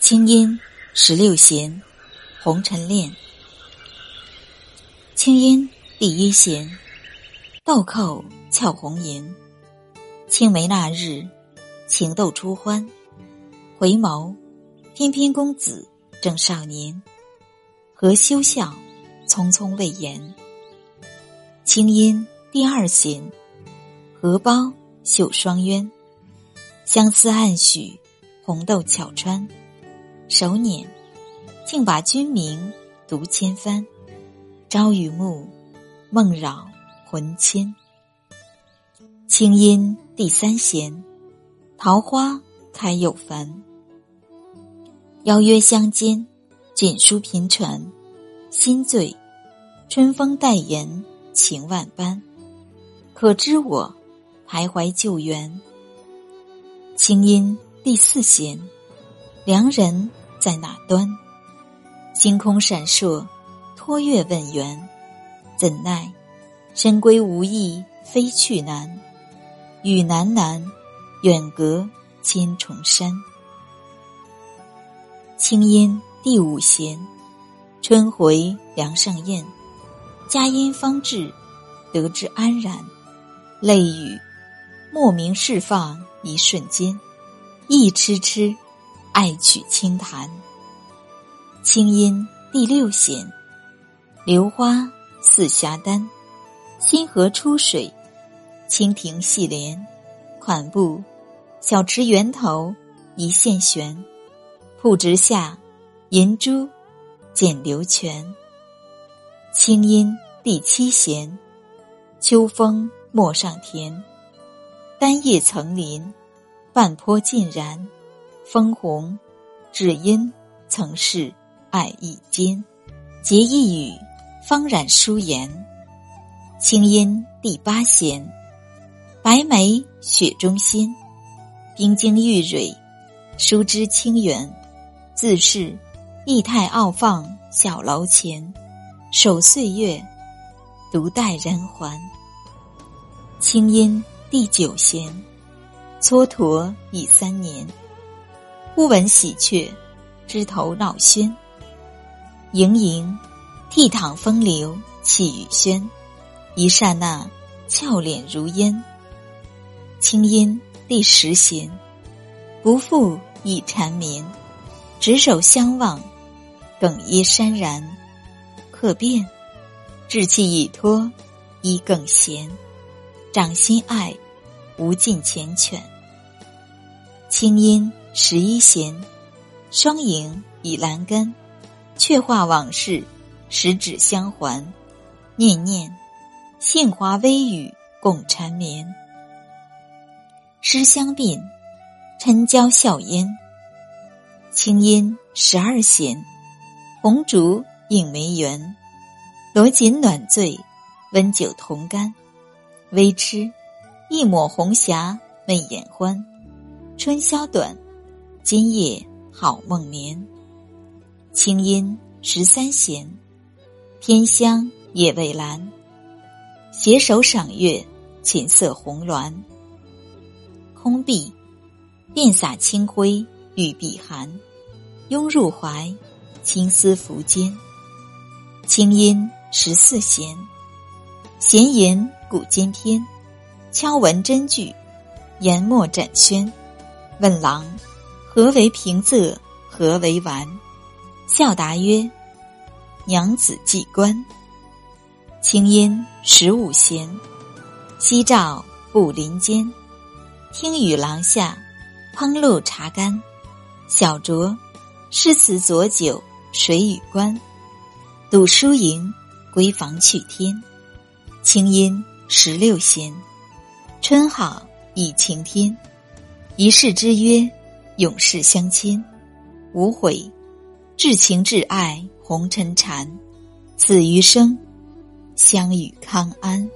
清音十六弦，红尘恋。清音第一弦，豆蔻俏红颜。青梅那日，情窦初欢，回眸，翩翩公子正少年。何羞笑，匆匆未言。清音第二弦，荷包绣双鸢。相思暗许，红豆巧穿。手捻，竟把君名读千帆。朝与暮，梦扰魂牵。清音第三弦，桃花开又繁。邀约相间，锦书频传，心醉，春风代言情万般。可知我徘徊旧园。清音第四弦，良人。在哪端？星空闪烁，托月问缘，怎奈深闺无意飞去难。雨喃喃，远隔千重山。清音第五弦，春回梁上燕，佳音方至，得知安然。泪雨莫名释放一瞬间，一痴痴。爱曲轻弹，清音第六弦，流花似霞丹，星河出水，蜻蜓戏莲，款步小池源头一线悬，瀑直下银珠剪流泉。清音第七弦，秋风陌上田，单叶层林，半坡尽然。枫红，只因曾是爱意间，结一语，方染书言。清音第八弦，白梅雪中仙，冰晶玉蕊，疏枝清远，自是意态傲放小楼前，守岁月，独待人还。清音第九弦，蹉跎已三年。忽闻喜鹊，枝头闹喧。盈盈，倜傥风流气宇轩。一刹那，俏脸如烟。清音第十弦，不负已缠绵。执手相望，哽咽潸然。可变，志气已脱，衣更闲。掌心爱，无尽缱绻。清音。十一弦，双影倚栏杆，却话往事，十指相还。念念，杏花微雨共缠绵。诗香鬓，嗔娇笑嫣。清音十二弦，红烛映梅园。罗锦暖醉，温酒同甘。微痴，一抹红霞媚眼欢。春宵短。今夜好梦眠。清音十三弦，天香夜未阑。携手赏月，琴瑟红鸾。空碧，遍洒清辉玉臂寒。拥入怀，青丝拂肩。清音十四弦，弦吟古今篇。敲闻真句，研墨展轩。问郎。何为平仄？何为完？笑答曰：“娘子寄观。”清音十五弦，夕照布林间。听雨廊下，烹露茶干。小酌诗词佐酒，水与观。赌输赢，归房去天。清音十六弦，春好已晴天。一世之约。永世相亲，无悔；至情至爱，红尘缠。此余生，相与康安。